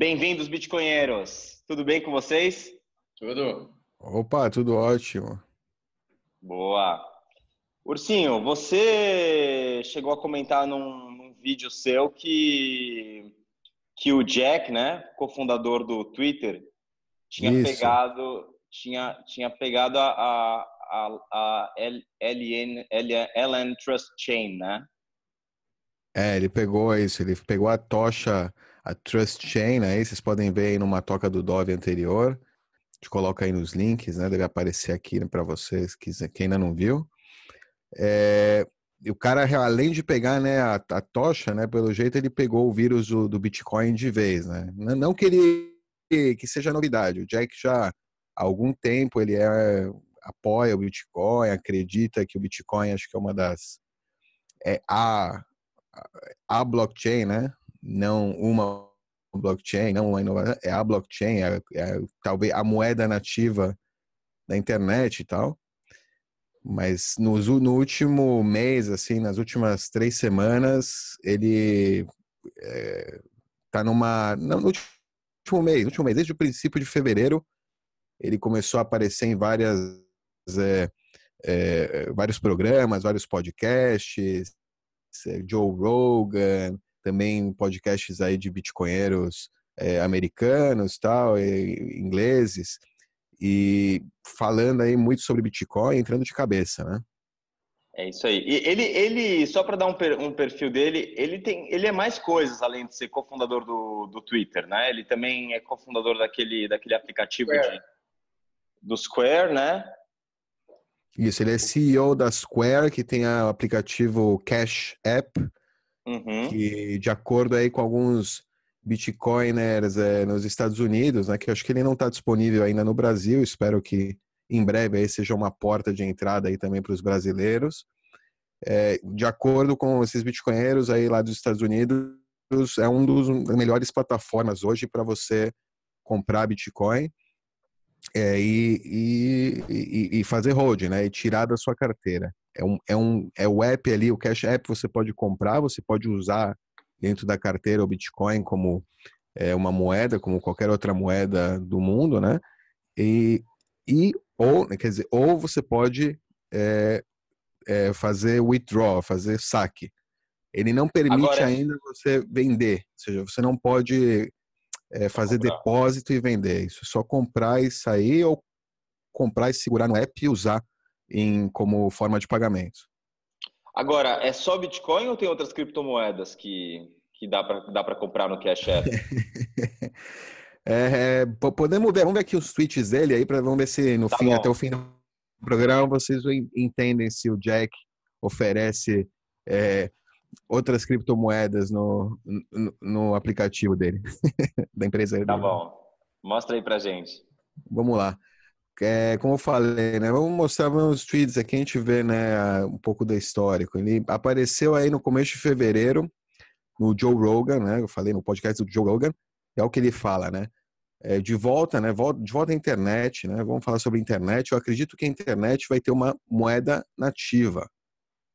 Bem-vindos, Bitcoinheiros. Tudo bem com vocês? Tudo. Opa, tudo ótimo. Boa. Ursinho, você chegou a comentar num, num vídeo seu que, que o Jack, né, cofundador do Twitter, tinha Isso. pegado, tinha, tinha pegado a, a, a, a LN, LN Trust Chain, né? É, ele pegou isso, ele pegou a tocha, a Trust Chain, aí vocês podem ver aí numa toca do Dove anterior. A gente coloca aí nos links, né? Deve aparecer aqui para vocês, que quem ainda não viu. É, o cara, além de pegar né, a, a, tocha, né, pelo jeito ele pegou o vírus do, do Bitcoin de vez, né? Não, não que ele que seja novidade. O Jack já há algum tempo ele é, apoia o Bitcoin, acredita que o Bitcoin acho que é uma das é a a blockchain, né? Não uma blockchain, não uma inovação, é a blockchain, é, é, talvez a moeda nativa da internet e tal. Mas no, no, último mês, assim, nas últimas três semanas, ele é, tá numa. Não, no último mês, no último mês, desde o princípio de fevereiro, ele começou a aparecer em várias, é, é, vários programas, vários podcasts, Joe Rogan, também podcasts aí de bitcoinheiros é, americanos, tal, e, ingleses, e falando aí muito sobre Bitcoin, entrando de cabeça, né? É isso aí. E ele, ele só para dar um, per, um, perfil dele, ele tem, ele é mais coisas além de ser cofundador do, do Twitter, né? Ele também é cofundador daquele, daquele aplicativo de, do Square, né? Isso, ele é CEO da Square, que tem o aplicativo Cash App, uhum. que de acordo aí com alguns bitcoiners é, nos Estados Unidos, né, que eu acho que ele não está disponível ainda no Brasil, espero que em breve aí seja uma porta de entrada aí também para os brasileiros. É, de acordo com esses bitcoinheiros aí lá dos Estados Unidos, é um dos melhores plataformas hoje para você comprar Bitcoin. É, e, e, e, fazer hold, né? E tirar da sua carteira. É um, é um é o app ali, o Cash App você pode comprar, você pode usar dentro da carteira o Bitcoin como é, uma moeda, como qualquer outra moeda do mundo, né? E, e ou quer dizer, ou você pode é, é, fazer withdraw, fazer saque. Ele não permite Agora, ainda você vender, ou seja, você não pode é, fazer comprar. depósito e vender. Isso só comprar e sair ou comprar e segurar no app e usar em, como forma de pagamento. Agora, é só Bitcoin ou tem outras criptomoedas que, que dá para dá comprar no Cash App? é, podemos ver, vamos ver aqui os tweets dele aí, para vamos ver se no tá fim, bom. até o fim do programa, vocês entendem se o Jack oferece é, outras criptomoedas no, no, no aplicativo dele, da empresa dele. Tá bom. Mostra aí pra gente. Vamos lá. É, como eu falei, né? Vamos mostrar uns tweets aqui, a gente vê né, um pouco do histórico. Ele apareceu aí no começo de fevereiro, no Joe Rogan, né? Eu falei no podcast do Joe Rogan, é o que ele fala, né? É, de volta, né? De volta à internet, né? Vamos falar sobre internet. Eu acredito que a internet vai ter uma moeda nativa.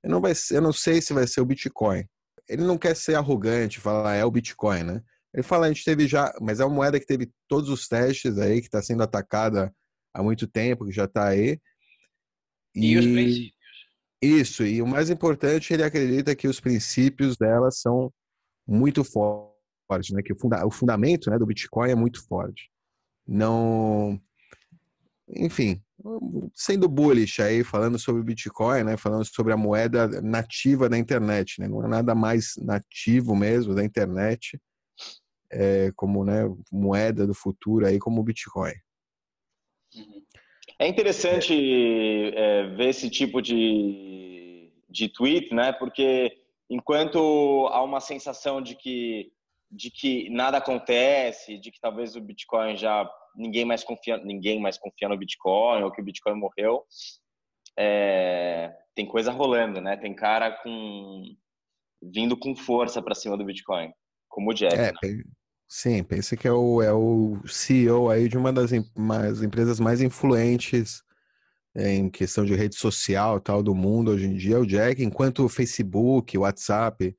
Eu não, vai, eu não sei se vai ser o Bitcoin. Ele não quer ser arrogante, falar é o Bitcoin, né? Ele fala, a gente teve já, mas é uma moeda que teve todos os testes aí, que está sendo atacada há muito tempo, que já está aí. E, e, os princípios. Isso, e o mais importante, ele acredita que os princípios dela são muito fortes, né? Que o, funda o fundamento né, do Bitcoin é muito forte. Não. Enfim, sendo bullish aí, falando sobre o Bitcoin, né? Falando sobre a moeda nativa da internet, né? Não é nada mais nativo mesmo da internet, é, como né, moeda do futuro aí, como o Bitcoin. É interessante é, ver esse tipo de, de tweet, né? Porque enquanto há uma sensação de que, de que nada acontece, de que talvez o Bitcoin já ninguém mais confia, ninguém mais confia no Bitcoin ou que o Bitcoin morreu, é, tem coisa rolando, né? Tem cara com vindo com força para cima do Bitcoin, como o Jeff. É, né? Sim, pensa que é o, é o CEO aí de uma das empresas mais influentes em questão de rede social tal do mundo hoje em dia, o Jack, enquanto o Facebook, o WhatsApp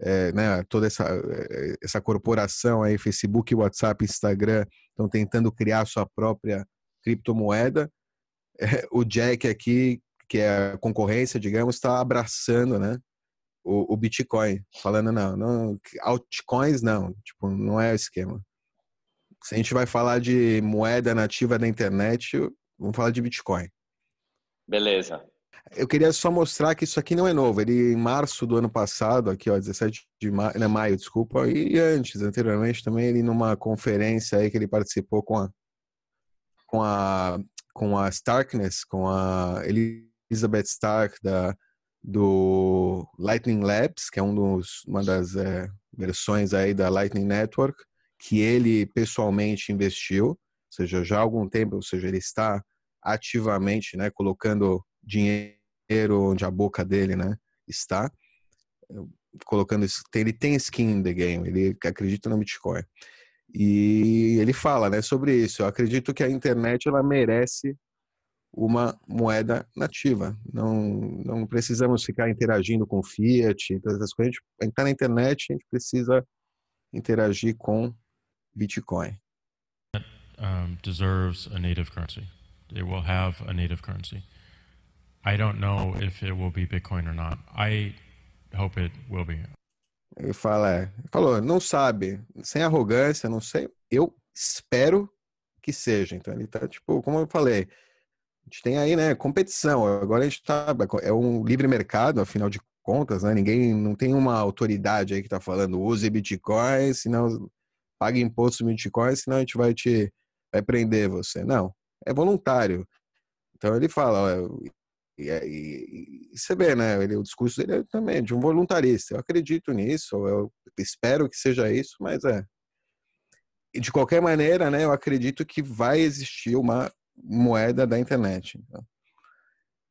é, né, toda essa, é, essa corporação aí, Facebook, WhatsApp, Instagram, estão tentando criar sua própria criptomoeda. É, o Jack aqui, que é a concorrência, digamos, está abraçando, né, o, o, Bitcoin, falando não, não, altcoins não, tipo, não é o esquema. Se a gente vai falar de moeda nativa da internet, vamos falar de Bitcoin. Beleza. Eu queria só mostrar que isso aqui não é novo. Ele, em março do ano passado, aqui, ó, 17 de maio, né, maio, desculpa, e antes, anteriormente também, ele numa conferência aí que ele participou com a com a com a Starkness, com a Elizabeth Stark da do Lightning Labs, que é um dos, uma das é, versões aí da Lightning Network, que ele pessoalmente investiu, ou seja, já há algum tempo, ou seja, ele está ativamente, né, colocando dinheiro onde a boca dele, né, está colocando ele tem skin in the game, ele acredita no Bitcoin. E ele fala, né, sobre isso. Eu acredito que a internet ela merece uma moeda nativa. Não não precisamos ficar interagindo com fiat, todas essas coisas. A gente está na internet, a gente precisa interagir com Bitcoin. Um, deserves a native currency. It will have a native currency. I don't know if it will be Bitcoin or not. I hope it will be. Ele fala, falou, não sabe, sem arrogância, não sei. Eu espero que seja. Então ele tá tipo, como eu falei, a gente tem aí, né, competição. Agora a gente tá é um livre mercado, afinal de contas, né? Ninguém não tem uma autoridade aí que tá falando use Bitcoin, senão pague imposto no Bitcoin, senão a gente vai te vai prender você. Não, é voluntário. Então ele fala, ó, e, e, e, você vê, né? Ele, o discurso dele é também de um voluntarista. Eu acredito nisso, eu espero que seja isso, mas é. E de qualquer maneira, né? Eu acredito que vai existir uma moeda da internet. Então.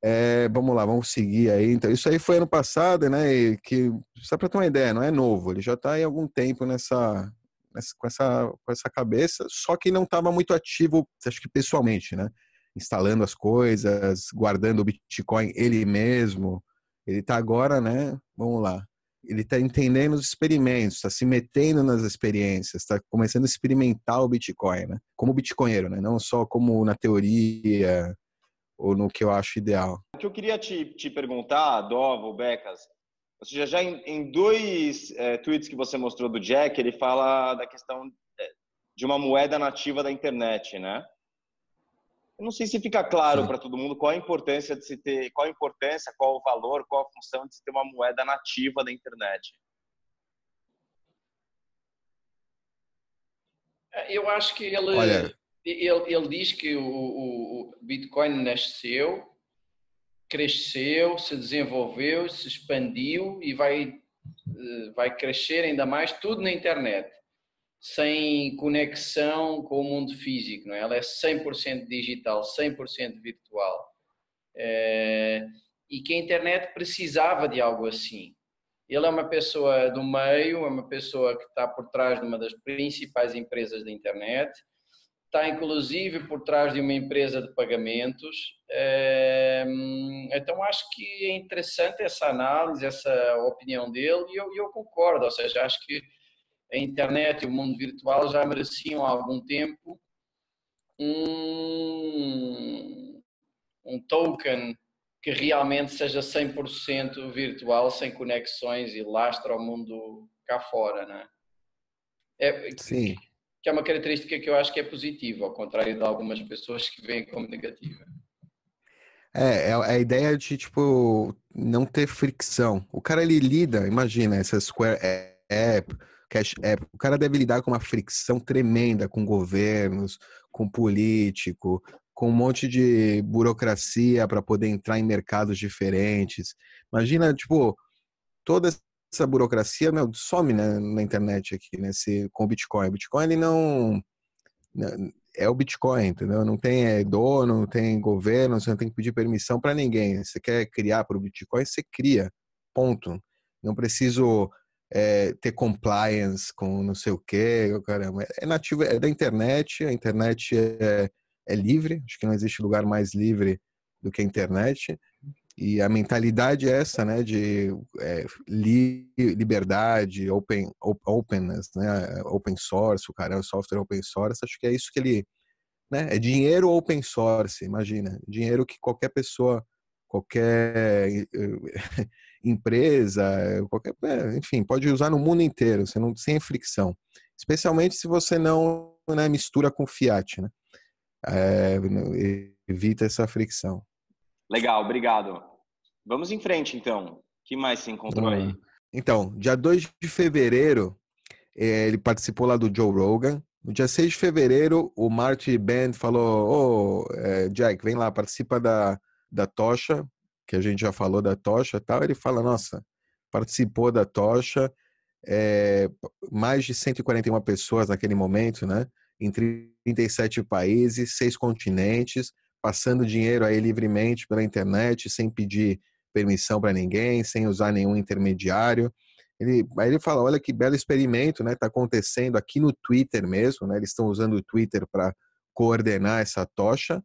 É, vamos lá, vamos seguir aí. Então, isso aí foi ano passado, né? E que só para ter uma ideia, não é novo. Ele já está há algum tempo nessa, nessa, com essa com essa cabeça, só que não estava muito ativo, acho que pessoalmente, né? Instalando as coisas, guardando o Bitcoin ele mesmo. Ele está agora, né? Vamos lá. Ele está entendendo os experimentos, está se metendo nas experiências, está começando a experimentar o Bitcoin, né? Como bitcoinheiro, né? Não só como na teoria ou no que eu acho ideal. O que eu queria te, te perguntar, Dovo, Becas, ou seja, já em, em dois é, tweets que você mostrou do Jack, ele fala da questão é, de uma moeda nativa da internet, né? Eu não sei se fica claro para todo mundo qual a importância de se ter, qual a importância, qual o valor, qual a função de se ter uma moeda nativa da internet. Eu acho que ele, Olha... ele, ele diz que o, o, Bitcoin nasceu, cresceu, se desenvolveu, se expandiu e vai, eh, vai crescer ainda mais tudo na internet sem conexão com o mundo físico, não é? Ela é 100% digital, 100% virtual. É, e que a internet precisava de algo assim. Ele é uma pessoa do meio, é uma pessoa que está por trás de uma das principais empresas da internet, está inclusive por trás de uma empresa de pagamentos. É, então acho que é interessante essa análise, essa opinião dele, e eu, eu concordo, ou seja, acho que a internet e o mundo virtual já mereciam há algum tempo um, um token que realmente seja 100% virtual, sem conexões e lastre ao mundo cá fora, né? É, Sim. Que é uma característica que eu acho que é positiva, ao contrário de algumas pessoas que veem como negativa. É, é a ideia de, tipo, não ter fricção. O cara, ele lida, imagina, essa Square App, Cash App, o cara deve lidar com uma fricção tremenda com governos, com político, com um monte de burocracia para poder entrar em mercados diferentes. Imagina, tipo, toda essa burocracia meu, some né, na internet aqui, né, com o Bitcoin. O Bitcoin ele não né, é o Bitcoin, entendeu? Não tem é, dono, não tem governo, você não tem que pedir permissão para ninguém. Você quer criar para o Bitcoin, você cria, ponto. Não preciso é, ter compliance com não sei o que, caramba. É nativo, é da internet, a internet é, é livre, acho que não existe lugar mais livre do que a internet. E a mentalidade é essa, né, de é, li, liberdade, open, openness, né, open source, o cara é o software open source, acho que é isso que ele, né, é dinheiro open source, imagina, dinheiro que qualquer pessoa, qualquer empresa, qualquer, é, enfim, pode usar no mundo inteiro, você não sem fricção, especialmente se você não né, mistura com fiat, né, é, evita essa fricção. Legal, obrigado. Vamos em frente, então. O que mais você encontrou aí? Então, dia 2 de fevereiro, eh, ele participou lá do Joe Rogan. No dia 6 de fevereiro, o Marty Band falou: Ô, oh, é, Jack, vem lá, participa da, da tocha, que a gente já falou da tocha tal. Ele fala: Nossa, participou da tocha, é, mais de 141 pessoas naquele momento, né? Em 37 países, seis continentes passando dinheiro aí livremente pela internet, sem pedir permissão para ninguém, sem usar nenhum intermediário. Ele, aí ele fala, olha que belo experimento, né? Está acontecendo aqui no Twitter mesmo, né? Eles estão usando o Twitter para coordenar essa tocha.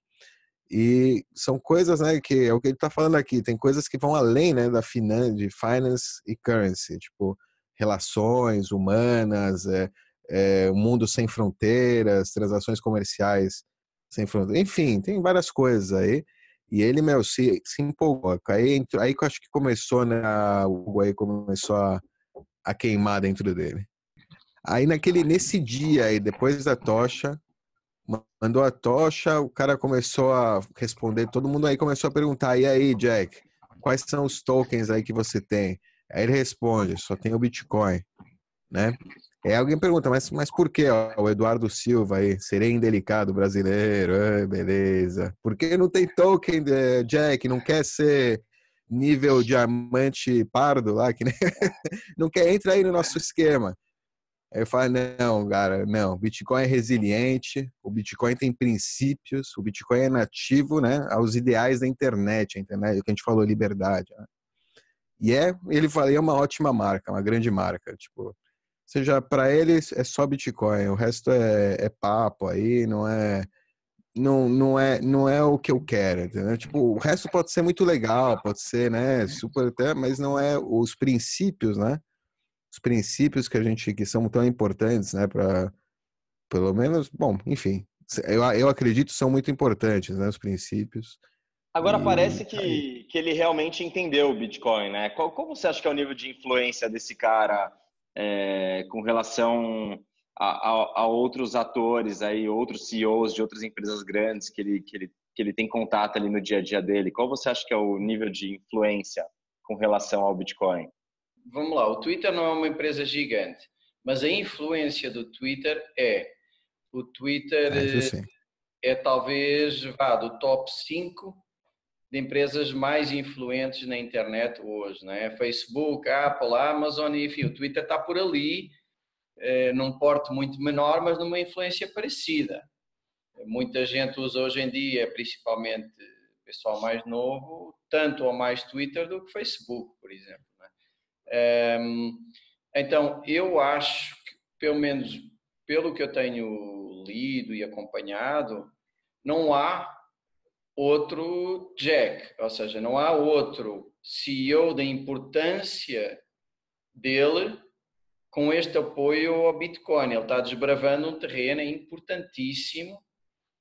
E são coisas, né, que é o que ele está falando aqui, tem coisas que vão além, né, da finan de finance e currency, tipo relações humanas, é, é, mundo sem fronteiras, transações comerciais sem fronteira. Enfim, tem várias coisas aí. E ele, meu, se, se empolgou. Aí, aí que eu acho que começou, né? O aí começou a, a queimar dentro dele. Aí naquele, nesse dia aí, depois da tocha, mandou a tocha, o cara começou a responder, todo mundo aí começou a perguntar, e aí, Jack, quais são os tokens aí que você tem? Aí ele responde, só tem o Bitcoin, né? É, alguém pergunta, mas, mas por que o Eduardo Silva aí, serei indelicado brasileiro, ah, beleza. Por que não tem token, de Jack, não quer ser nível diamante pardo lá, que nem... não quer, entra aí no nosso esquema. Aí eu falo, não, cara, não, Bitcoin é resiliente, o Bitcoin tem princípios, o Bitcoin é nativo, né, aos ideais da internet, a internet, o que a gente falou, liberdade. Né? E é, ele falou, é uma ótima marca, uma grande marca, tipo, seja, para eles é só Bitcoin, o resto é, é papo aí, não é não, não é não é o que eu quero, entendeu? Tipo, o resto pode ser muito legal, pode ser, né, super até, mas não é os princípios, né? Os princípios que a gente que são tão importantes, né, para pelo menos, bom, enfim, eu, eu acredito são muito importantes, né, os princípios. Agora e... parece que, que ele realmente entendeu o Bitcoin, né? Qual, qual você acha que é o nível de influência desse cara é, com relação a, a, a, outros atores aí, outros CEOs de outras empresas grandes que ele, que, ele, que ele tem contato ali no dia a dia dele? Qual você acha que é o nível de influência com relação ao Bitcoin? Vamos lá, o Twitter não é uma empresa gigante, mas a influência do Twitter é. O Twitter é, é talvez vá, do top 5 de empresas mais influentes na internet hoje, né? Facebook, Apple, Amazon, enfim, o Twitter está por ali, eh, num porte muito menor, mas numa influência parecida. Muita gente usa hoje em dia, principalmente pessoal mais novo, tanto ou mais Twitter do que Facebook, por exemplo. Ehm, então, eu acho que, pelo menos pelo que eu tenho lido e acompanhado, não há outro Jack, ou seja, não há outro CEO da importância dele com este apoio ao Bitcoin. Ele está desbravando um terreno importantíssimo.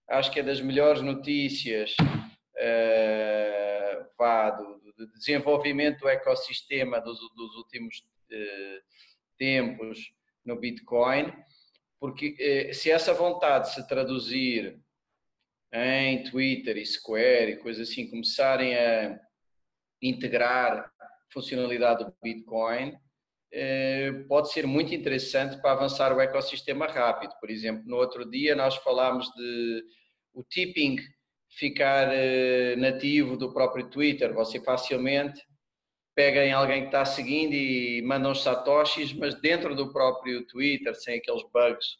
Acho que é das melhores notícias uh, vá, do, do, desenvolvimento do ecossistema dos, dos últimos uh, tempos no Bitcoin, porque uh, se essa vontade se traduzir em Twitter e Square e coisas assim começarem a integrar funcionalidade do Bitcoin, eh, pode ser muito interessante para avançar o ecossistema rápido. Por exemplo, no outro dia nós falámos de o tipping ficar eh, nativo do próprio Twitter. Você facilmente pega em alguém que está seguindo e manda uns satoshis, mas dentro do próprio Twitter, sem aqueles bugs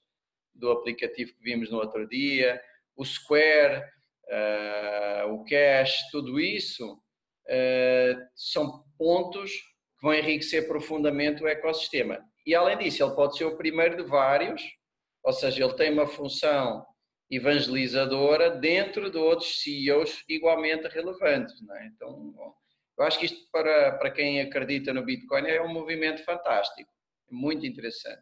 do aplicativo que vimos no outro dia o Square, uh, o Cash, tudo isso uh, são pontos que vão enriquecer profundamente o ecossistema. E além disso, ele pode ser o primeiro de vários, ou seja, ele tem uma função evangelizadora dentro de outros CEOs igualmente relevantes. É? Então, Eu acho que isto, para, para quem acredita no Bitcoin, é um movimento fantástico, muito interessante.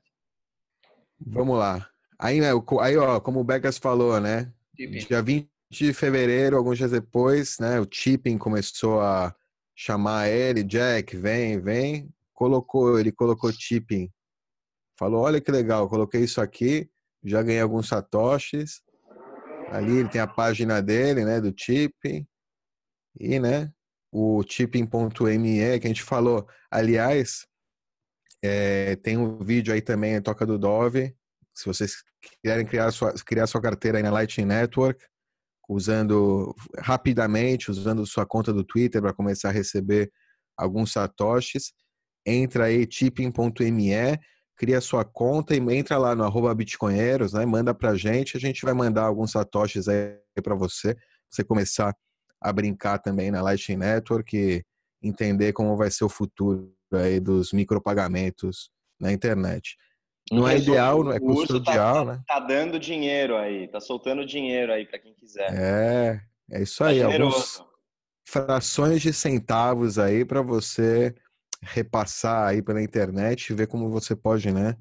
Vamos lá. Aí, né, aí ó, como o Becas falou, né? Tipping. Dia 20 de fevereiro, alguns dias depois, né? O Tipping começou a chamar ele, Jack, vem, vem. Colocou, ele colocou Tipping. Falou, olha que legal, coloquei isso aqui, já ganhei alguns satoshis. Ali ele tem a página dele, né, do Tipping. E, né, o tipping.me que a gente falou. Aliás, é, tem um vídeo aí também, Toca do Dove. Se vocês quiserem criar sua, criar sua carteira aí na Lightning Network, usando rapidamente, usando sua conta do Twitter para começar a receber alguns satoshis, entra aí tipping.me, cria sua conta e entra lá no arroba bitcoinheiros, né? Manda pra gente, a gente vai mandar alguns satoshis aí para você, você começar a brincar também na Lightning Network e entender como vai ser o futuro aí dos micropagamentos na internet. Não é ideal, não é custodial, tá, né? Tá dando dinheiro aí, tá soltando dinheiro aí para quem quiser. É, é isso aí. Tá alguns frações de centavos aí para você repassar aí pela internet, ver como você pode, né?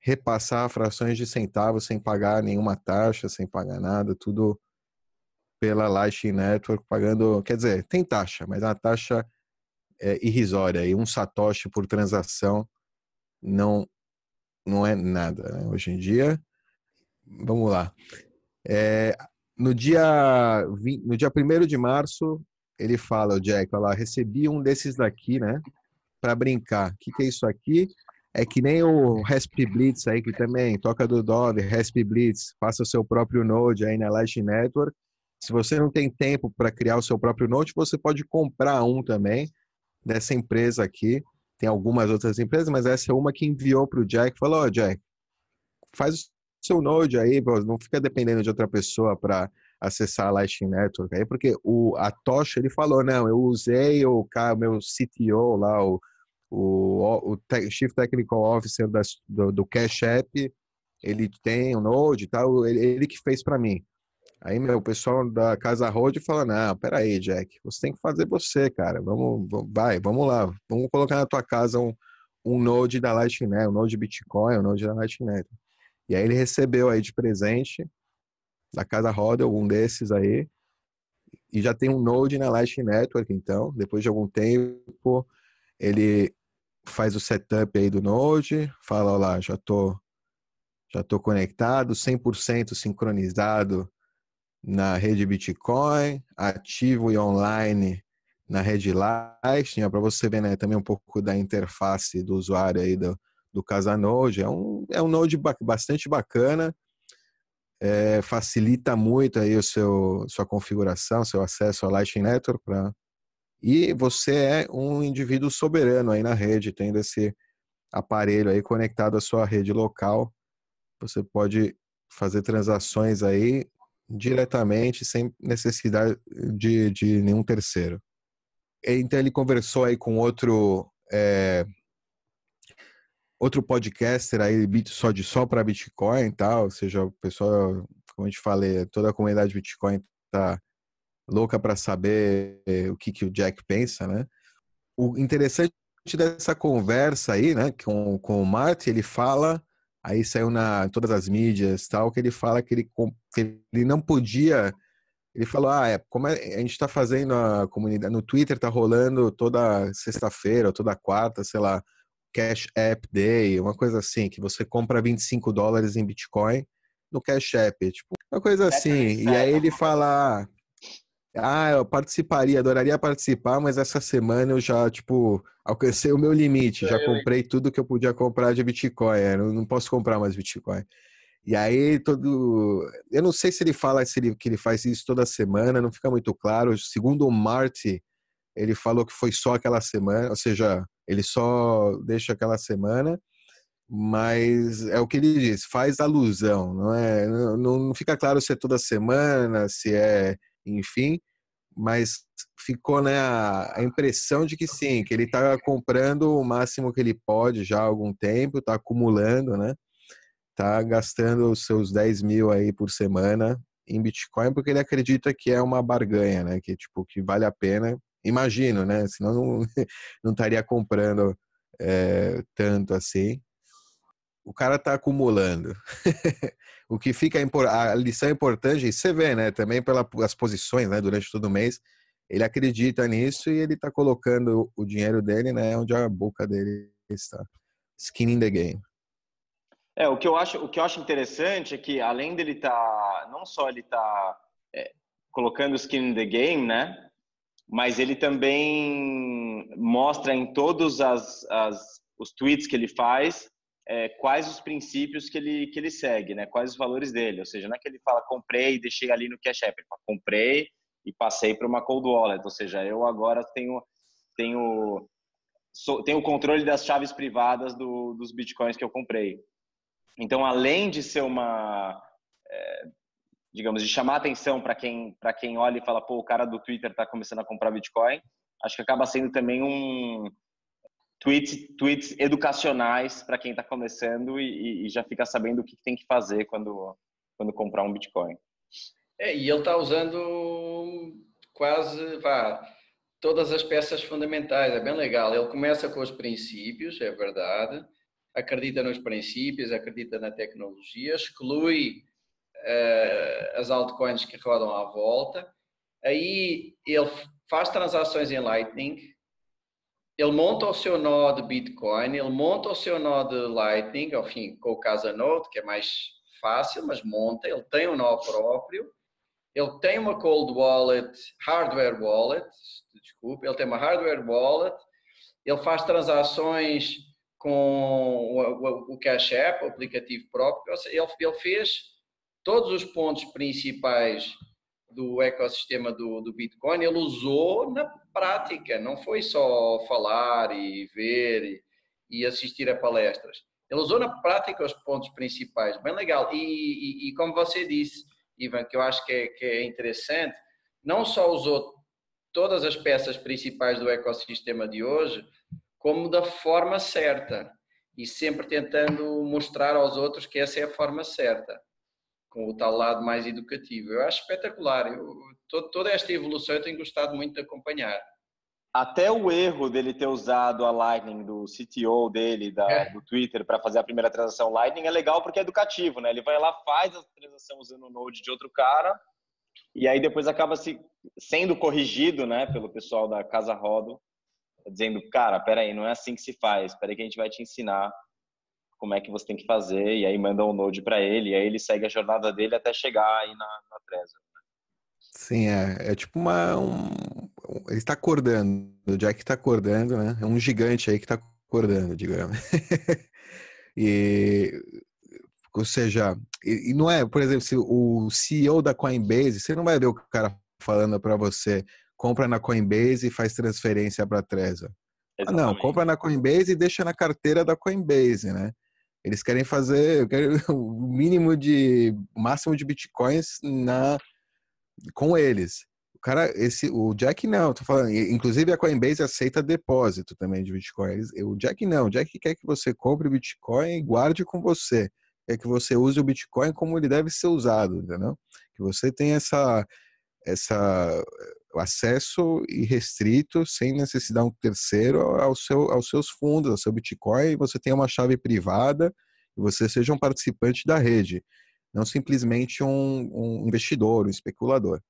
Repassar frações de centavos sem pagar nenhuma taxa, sem pagar nada, tudo pela Lightning Network, pagando, quer dizer, tem taxa, mas a taxa é irrisória e um satoshi por transação não não é nada né? hoje em dia. Vamos lá. É, no dia 20, no dia 1 de março, ele fala, o Jack, olha lá, recebi um desses daqui, né? Para brincar. O que, que é isso aqui? É que nem o Rasp Blitz aí, que também toca do Dove, Rasp Blitz, faça o seu próprio node aí na Lightning Network. Se você não tem tempo para criar o seu próprio node, você pode comprar um também dessa empresa aqui. Tem algumas outras empresas, mas essa é uma que enviou para o Jack. Falou: oh, Jack, faz o seu Node aí, não fica dependendo de outra pessoa para acessar a Lightning Network aí, porque o, a Tocha ele falou: não, eu usei o meu CTO lá, o, o, o Chief Technical Officer da, do, do Cash App, ele tem o um Node e tal, ele, ele que fez para mim. Aí, meu, o pessoal da Casa Road fala, não, peraí, Jack, você tem que fazer você, cara. Vamos, vai, vamos lá. Vamos colocar na tua casa um, um node da Lightning um node Bitcoin, um node da Lightning. E aí ele recebeu aí de presente da Casa Roda, algum desses aí, e já tem um node na Lightning Network, então, depois de algum tempo, ele faz o setup aí do node, fala, lá, já tô, já tô conectado, 100% sincronizado na rede Bitcoin, ativo e online na rede Lightning, para você ver né, também um pouco da interface do usuário aí do, do Casanode. É um, é um node bastante bacana, é, facilita muito aí o seu sua configuração, seu acesso ao Lightning Network pra, e você é um indivíduo soberano aí na rede, tendo esse aparelho aí conectado à sua rede local. Você pode fazer transações aí diretamente, sem necessidade de, de nenhum terceiro. Então ele conversou aí com outro é, outro podcaster aí só de só para Bitcoin e tal, ou seja, o pessoal, como a gente falei, toda a comunidade Bitcoin tá louca para saber o que, que o Jack pensa, né? O interessante dessa conversa aí, né, com, com o Marty, ele fala Aí saiu na todas as mídias tal que ele fala que ele, que ele não podia. Ele falou: ah, é, como é, a gente está fazendo a comunidade no Twitter, tá rolando toda sexta-feira ou toda quarta, sei lá, Cash App Day, uma coisa assim, que você compra 25 dólares em Bitcoin no Cash App, tipo, uma coisa assim. E aí ele fala: ah, eu participaria, adoraria participar, mas essa semana eu já, tipo, alcancei o meu limite. Já comprei tudo que eu podia comprar de Bitcoin. Eu é, não posso comprar mais Bitcoin. E aí, todo. Eu não sei se ele fala se ele, que ele faz isso toda semana, não fica muito claro. Segundo o Marty, ele falou que foi só aquela semana, ou seja, ele só deixa aquela semana, mas é o que ele diz, faz alusão, não é? Não, não fica claro se é toda semana, se é enfim, mas ficou né, a, impressão de que sim, que ele está comprando o máximo que ele pode já há algum tempo, está acumulando, né? Está gastando os seus 10 mil aí por semana em Bitcoin, porque ele acredita que é uma barganha, né? Que, tipo, que vale a pena Imagino, né? Senão não, não estaria comprando é, tanto assim. O cara está acumulando. o que fica a lição importante, e você vê, né? Também pelas posições, né? Durante todo o mês, ele acredita nisso e ele está colocando o dinheiro dele, né? Onde a boca dele está. Skin in the game. É, o que eu acho, o que eu acho interessante é que além dele tá, não só ele tá é, colocando skin in the game, né? Mas ele também mostra em todos as, as os tweets que ele faz é, quais os princípios que ele que ele segue, né? Quais os valores dele. Ou seja, não é que ele fala comprei e deixei ali no cash app, ele fala, comprei e passei para uma cold wallet. Ou seja, eu agora tenho tenho tenho o controle das chaves privadas do, dos bitcoins que eu comprei. Então, além de ser uma, é, digamos, de chamar atenção para quem, quem olha e fala, pô, o cara do Twitter está começando a comprar Bitcoin, acho que acaba sendo também um tweets, tweets educacionais para quem está começando e, e, já fica sabendo o que tem que fazer quando, quando comprar um Bitcoin. É, e ele está usando quase, vá, todas as peças fundamentais, é bem legal. Ele começa com os princípios, é verdade, acredita nos princípios, acredita na tecnologia, exclui uh, as altcoins que rodam à volta. Aí ele faz transações em Lightning, ele monta o seu nó de Bitcoin, ele monta o seu nó de Lightning, ao fim, com o Casanode, que é mais fácil, mas monta, ele tem um nó próprio, ele tem uma cold wallet, hardware wallet, desculpe, ele tem uma hardware wallet, ele faz transações com o, Cash App, o aplicativo próprio, ele fez todos os pontos principais do ecossistema do, do Bitcoin, ele usou na prática, não foi só falar e ver e, e assistir a palestras. Ele usou na prática os pontos principais, bem legal. E, e, e como você disse, Ivan, que eu acho que é, que é interessante, não só usou todas as peças principais do ecossistema de hoje, como da forma certa e sempre tentando mostrar aos outros que essa é a forma certa, com o tal lado mais educativo. Eu acho espetacular. Eu, toda esta evolução eu tenho gostado muito de acompanhar. Até o erro dele ter usado a Lightning do CTO dele, da, é. do Twitter, para fazer a primeira transação Lightning é legal porque é educativo, né? Ele vai lá, faz a transação usando o Node de outro cara e aí depois acaba se, sendo corrigido, né, pelo pessoal da Casa Rodo dizendo, cara, peraí, não é assim que se faz, peraí que a gente vai te ensinar como é que você tem que fazer, e aí manda um node para ele, e aí ele segue a jornada dele até chegar aí na, na Trezor. Sim, é, é tipo uma. Um, ele está acordando, o Jack está acordando, né? É um gigante aí que está acordando, digamos. e, ou seja, e, e, não é, por exemplo, se o CEO da Coinbase, você não vai ver o cara falando para você, compra na Coinbase e faz transferência para a Trezor. Ah, não, compra na Coinbase e deixa na carteira da Coinbase, né? Eles querem fazer o mínimo de máximo de bitcoins na com eles. O cara, esse, o Jack não, tô falando. Inclusive a Coinbase aceita depósito também de bitcoin. O Jack não, o Jack quer que você compre bitcoin e guarde com você. Quer que você use o bitcoin como ele deve ser usado, entendeu? Que você tenha essa essa acesso irrestrito, sem necessidade de um terceiro, ao seu, aos seus fundos, ao seu Bitcoin, você tenha uma chave privada e você seja um participante da rede, não simplesmente um, um investidor, um especulador.